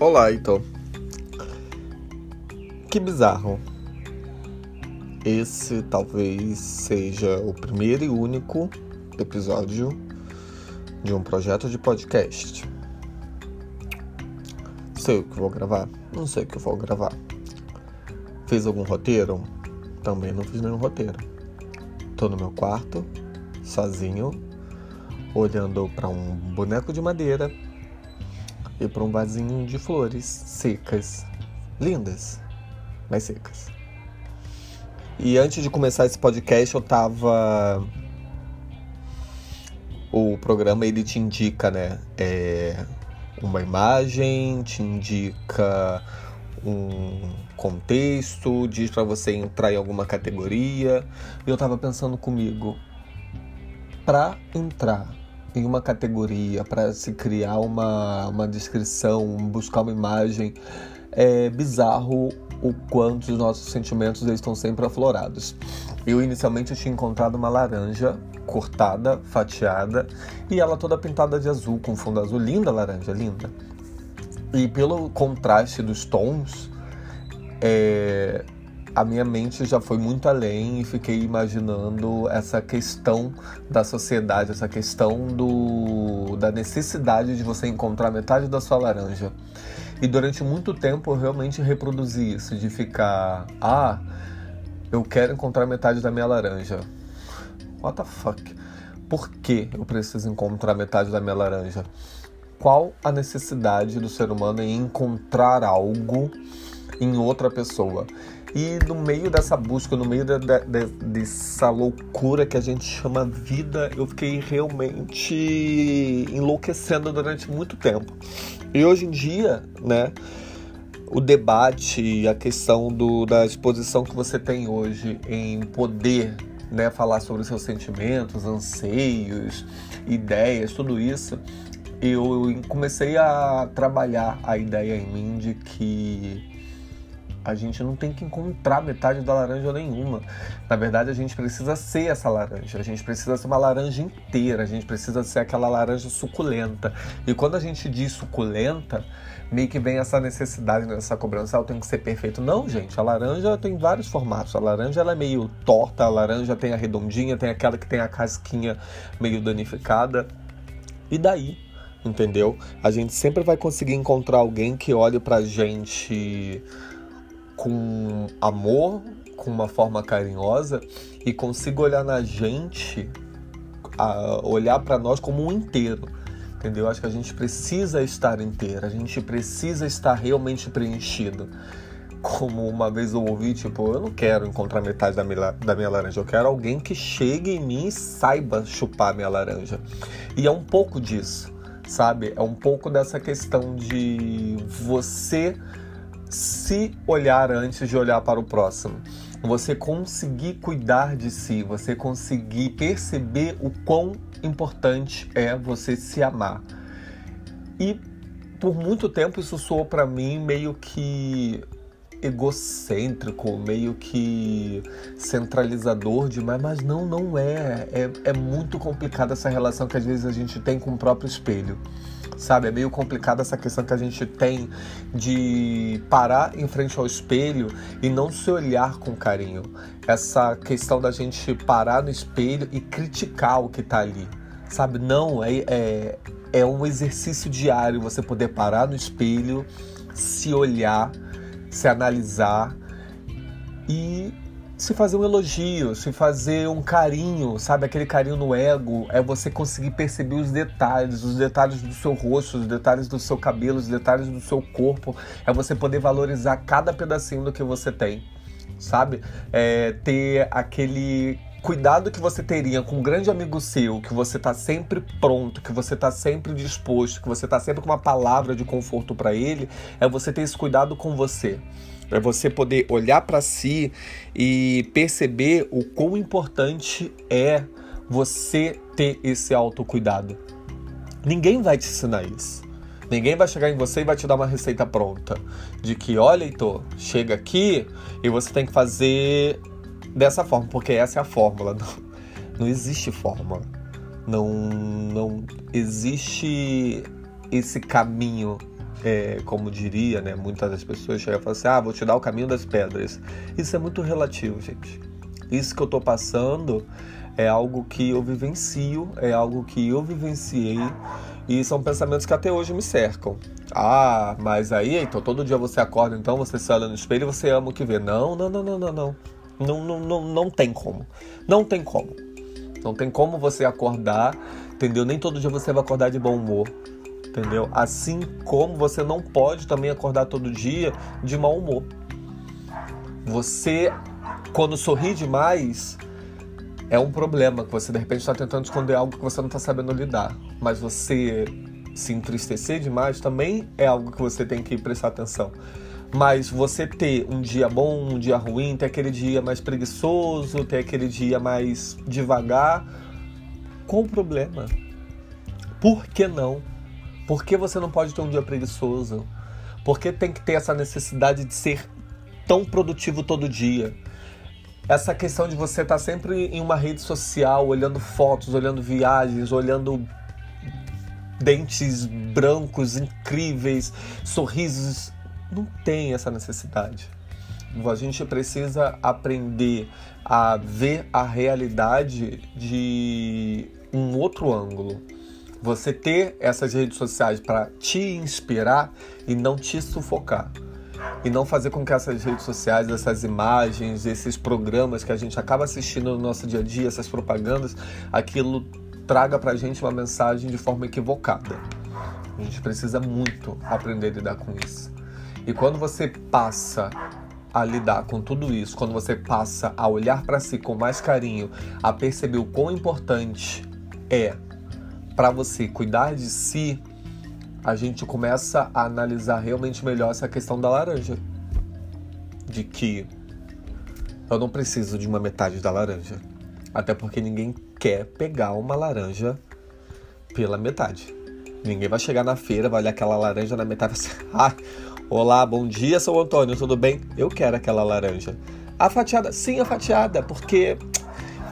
Olá, Ito. Que bizarro. Esse talvez seja o primeiro e único episódio de um projeto de podcast. Sei o que vou gravar? Não sei o que vou gravar. Fiz algum roteiro? Também não fiz nenhum roteiro. Tô no meu quarto, sozinho, olhando para um boneco de madeira para um vasinho de flores secas, lindas, mas secas. E antes de começar esse podcast, eu tava. O programa ele te indica, né? É uma imagem, te indica um contexto, diz para você entrar em alguma categoria. E eu tava pensando comigo, para entrar em uma categoria, para se criar uma, uma descrição, buscar uma imagem, é bizarro o quanto os nossos sentimentos eles estão sempre aflorados. Eu inicialmente tinha encontrado uma laranja cortada, fatiada, e ela toda pintada de azul, com fundo azul. Linda laranja, linda. E pelo contraste dos tons, é, a minha mente já foi muito além e fiquei imaginando essa questão da sociedade, essa questão do, da necessidade de você encontrar metade da sua laranja. E durante muito tempo eu realmente reproduzi isso, de ficar, ah, eu quero encontrar metade da minha laranja. What the fuck? Por que eu preciso encontrar metade da minha laranja? Qual a necessidade do ser humano em encontrar algo em outra pessoa? E no meio dessa busca, no meio de, de, dessa loucura que a gente chama vida, eu fiquei realmente enlouquecendo durante muito tempo. E hoje em dia, né, o debate, a questão do, da exposição que você tem hoje em poder né, falar sobre seus sentimentos, anseios, ideias, tudo isso, eu comecei a trabalhar a ideia em mim de que a gente não tem que encontrar metade da laranja nenhuma. Na verdade, a gente precisa ser essa laranja. A gente precisa ser uma laranja inteira. A gente precisa ser aquela laranja suculenta. E quando a gente diz suculenta, meio que vem essa necessidade, essa cobrança, ela tem que ser perfeito. Não, gente, a laranja tem vários formatos. A laranja ela é meio torta, a laranja tem a redondinha, tem aquela que tem a casquinha meio danificada. E daí, entendeu? A gente sempre vai conseguir encontrar alguém que olhe pra gente com amor, com uma forma carinhosa e consiga olhar na gente, olhar para nós como um inteiro. Entendeu? Acho que a gente precisa estar inteiro, a gente precisa estar realmente preenchido. Como uma vez eu ouvi, tipo, eu não quero encontrar metade da minha, da minha laranja, eu quero alguém que chegue em mim e saiba chupar minha laranja. E é um pouco disso, sabe? É um pouco dessa questão de você se olhar antes de olhar para o próximo. Você conseguir cuidar de si, você conseguir perceber o quão importante é você se amar. E por muito tempo isso soou para mim meio que egocêntrico, meio que centralizador demais, mas não, não é. é. É muito complicada essa relação que às vezes a gente tem com o próprio espelho sabe? É meio complicado essa questão que a gente tem de parar em frente ao espelho e não se olhar com carinho. Essa questão da gente parar no espelho e criticar o que tá ali, sabe? Não, é, é, é um exercício diário você poder parar no espelho, se olhar, se analisar e se fazer um elogio, se fazer um carinho, sabe? Aquele carinho no ego é você conseguir perceber os detalhes, os detalhes do seu rosto, os detalhes do seu cabelo, os detalhes do seu corpo. É você poder valorizar cada pedacinho do que você tem, sabe? É ter aquele cuidado que você teria com um grande amigo seu, que você tá sempre pronto, que você tá sempre disposto, que você tá sempre com uma palavra de conforto para ele, é você ter esse cuidado com você. É você poder olhar para si e perceber o quão importante é você ter esse autocuidado. Ninguém vai te ensinar isso. Ninguém vai chegar em você e vai te dar uma receita pronta. De que, olha, Heitor, chega aqui e você tem que fazer dessa forma, porque essa é a fórmula. Não, não existe fórmula. Não, não existe esse caminho é, como diria, né? Muitas das pessoas chegam e falam assim: ah, vou te dar o caminho das pedras. Isso é muito relativo, gente. Isso que eu tô passando é algo que eu vivencio, é algo que eu vivenciei e são pensamentos que até hoje me cercam. Ah, mas aí, então todo dia você acorda, então você se olha no espelho e você ama o que vê. Não, não, não, não, não, não. Não, não, não, não tem como. Não tem como. Não tem como você acordar, entendeu? Nem todo dia você vai acordar de bom humor, entendeu? Assim como você não pode também acordar todo dia de mau humor. Você, quando sorri demais, é um problema que você de repente está tentando esconder algo que você não está sabendo lidar. Mas você se entristecer demais também é algo que você tem que prestar atenção. Mas você ter um dia bom, um dia ruim, ter aquele dia mais preguiçoso, ter aquele dia mais devagar, qual o problema? Por que não? Por que você não pode ter um dia preguiçoso? Por que tem que ter essa necessidade de ser tão produtivo todo dia? essa questão de você estar tá sempre em uma rede social, olhando fotos, olhando viagens, olhando dentes brancos incríveis, sorrisos, não tem essa necessidade. A gente precisa aprender a ver a realidade de um outro ângulo. Você ter essas redes sociais para te inspirar e não te sufocar e não fazer com que essas redes sociais, essas imagens, esses programas que a gente acaba assistindo no nosso dia a dia, essas propagandas, aquilo traga pra gente uma mensagem de forma equivocada. A gente precisa muito aprender a lidar com isso. E quando você passa a lidar com tudo isso, quando você passa a olhar para si com mais carinho, a perceber o quão importante é para você cuidar de si, a gente começa a analisar realmente melhor essa questão da laranja. De que eu não preciso de uma metade da laranja. Até porque ninguém quer pegar uma laranja pela metade. Ninguém vai chegar na feira, vai olhar aquela laranja na metade e assim, ah, olá, bom dia, sou Antônio, tudo bem? Eu quero aquela laranja. A fatiada, sim, a fatiada, porque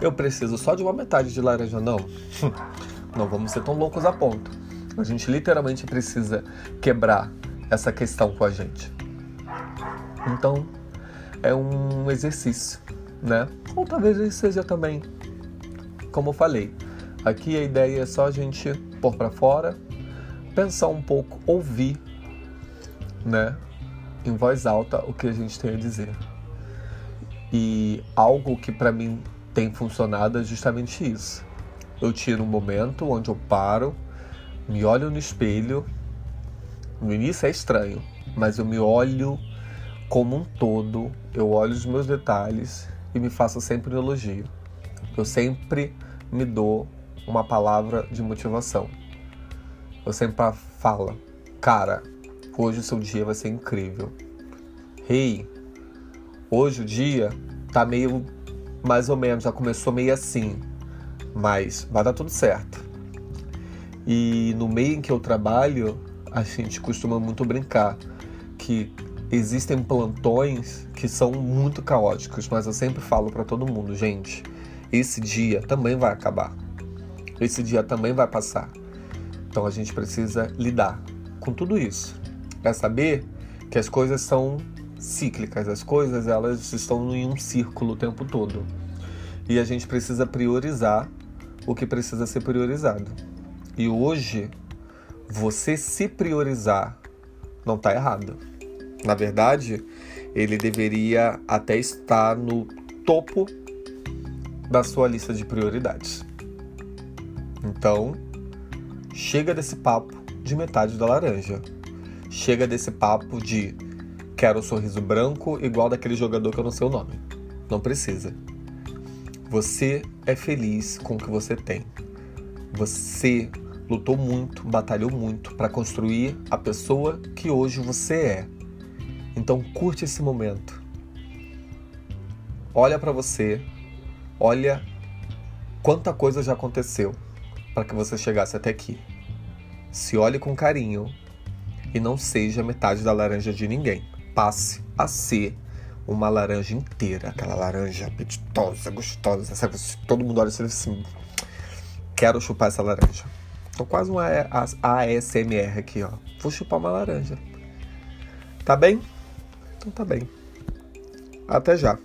eu preciso só de uma metade de laranja, não. Não vamos ser tão loucos a ponto. A gente literalmente precisa quebrar essa questão com a gente. Então, é um exercício, né? Ou talvez seja também, como eu falei, aqui a ideia é só a gente pôr para fora, pensar um pouco, ouvir, né? Em voz alta o que a gente tem a dizer. E algo que para mim tem funcionado é justamente isso. Eu tiro um momento onde eu paro, me olho no espelho. No início é estranho, mas eu me olho como um todo, eu olho os meus detalhes e me faço sempre um elogio. Eu sempre me dou uma palavra de motivação. Eu sempre falo, cara, hoje o seu dia vai ser incrível. Hey, hoje o dia tá meio mais ou menos, já começou meio assim, mas vai dar tudo certo. E no meio em que eu trabalho, a gente costuma muito brincar que existem plantões que são muito caóticos, mas eu sempre falo para todo mundo, gente, esse dia também vai acabar. Esse dia também vai passar. Então a gente precisa lidar com tudo isso. É saber que as coisas são cíclicas, as coisas elas estão em um círculo o tempo todo. E a gente precisa priorizar o que precisa ser priorizado. E hoje, você se priorizar não está errado. Na verdade, ele deveria até estar no topo da sua lista de prioridades. Então, chega desse papo de metade da laranja. Chega desse papo de quero um sorriso branco igual daquele jogador que eu não sei o nome. Não precisa. Você é feliz com o que você tem. Você lutou muito, batalhou muito para construir a pessoa que hoje você é. Então curte esse momento. Olha para você, olha quanta coisa já aconteceu para que você chegasse até aqui. Se olhe com carinho e não seja metade da laranja de ninguém. Passe a ser uma laranja inteira, aquela laranja apetitosa, gostosa, sabe? Todo mundo olha assim, quero chupar essa laranja. Tô quase um ASMR aqui, ó. Vou chupar uma laranja. Tá bem? Então tá bem. Até já.